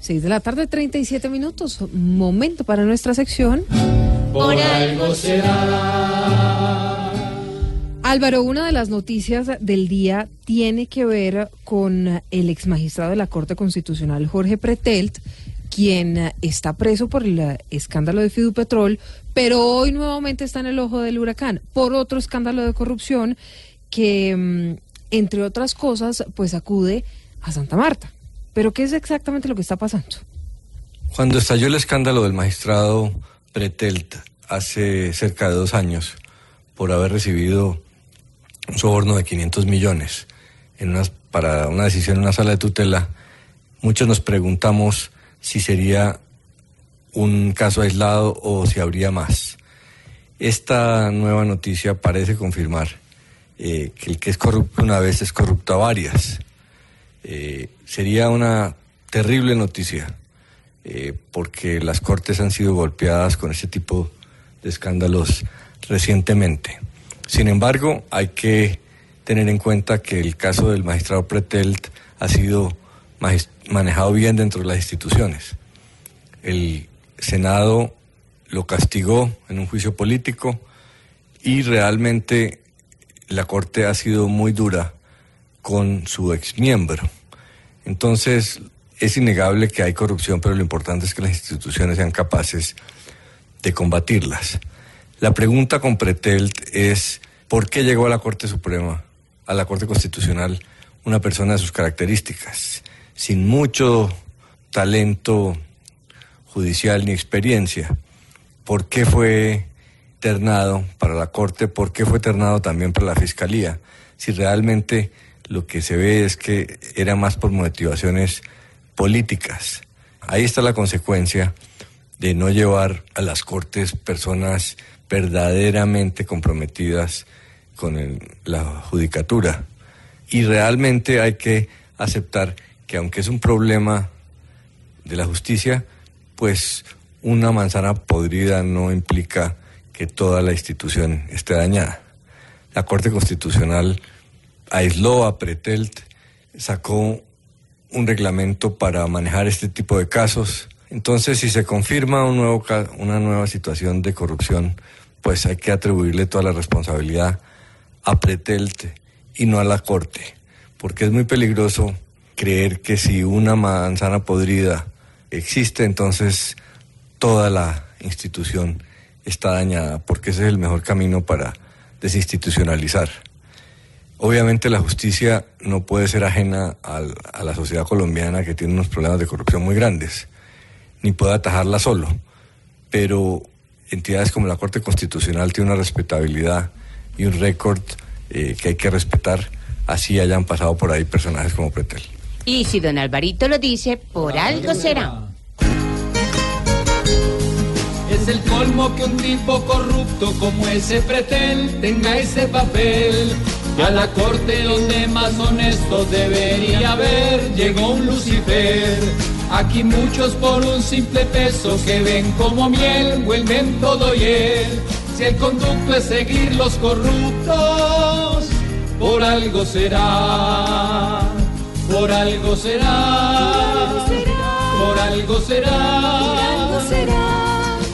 6 de la tarde, 37 minutos. Momento para nuestra sección. Por algo será. Álvaro, una de las noticias del día tiene que ver con el ex magistrado de la Corte Constitucional, Jorge Pretelt, quien está preso por el escándalo de Fidupetrol, pero hoy nuevamente está en el ojo del huracán por otro escándalo de corrupción que, mm, entre otras cosas, pues acude a Santa Marta. Pero ¿qué es exactamente lo que está pasando? Cuando estalló el escándalo del magistrado Pretelt hace cerca de dos años por haber recibido un soborno de 500 millones en para una decisión en una sala de tutela, muchos nos preguntamos si sería un caso aislado o si habría más. Esta nueva noticia parece confirmar eh, que el que es corrupto una vez es corrupto a varias. Eh, sería una terrible noticia eh, porque las cortes han sido golpeadas con ese tipo de escándalos recientemente. Sin embargo, hay que tener en cuenta que el caso del magistrado Pretelt ha sido manejado bien dentro de las instituciones. El Senado lo castigó en un juicio político y realmente la Corte ha sido muy dura con su exmiembro. Entonces, es innegable que hay corrupción, pero lo importante es que las instituciones sean capaces de combatirlas. La pregunta con Pretelt es, ¿por qué llegó a la Corte Suprema, a la Corte Constitucional, una persona de sus características, sin mucho talento judicial ni experiencia? ¿Por qué fue ternado para la Corte? ¿Por qué fue ternado también para la Fiscalía? Si realmente lo que se ve es que era más por motivaciones políticas. Ahí está la consecuencia de no llevar a las Cortes personas verdaderamente comprometidas con la judicatura. Y realmente hay que aceptar que aunque es un problema de la justicia, pues una manzana podrida no implica que toda la institución esté dañada. La Corte Constitucional aisló a Pretelt, sacó un reglamento para manejar este tipo de casos. Entonces, si se confirma un nuevo, una nueva situación de corrupción, pues hay que atribuirle toda la responsabilidad a Pretelt y no a la Corte, porque es muy peligroso creer que si una manzana podrida existe, entonces toda la institución está dañada, porque ese es el mejor camino para desinstitucionalizar. Obviamente la justicia no puede ser ajena a la sociedad colombiana que tiene unos problemas de corrupción muy grandes, ni puede atajarla solo, pero entidades como la Corte Constitucional tienen una respetabilidad y un récord eh, que hay que respetar, así hayan pasado por ahí personajes como Pretel. Y si don Alvarito lo dice, por algo será. Es el colmo que un tipo corrupto como ese Pretel tenga ese papel y a la corte donde más honestos debería haber, llegó un Lucifer. Aquí muchos por un simple peso que ven como miel, vuelven todo hiel. Si el conducto es seguir los corruptos, por algo será, por algo será, por algo será.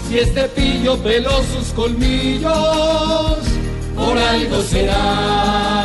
Si este pillo peló sus colmillos, por algo será.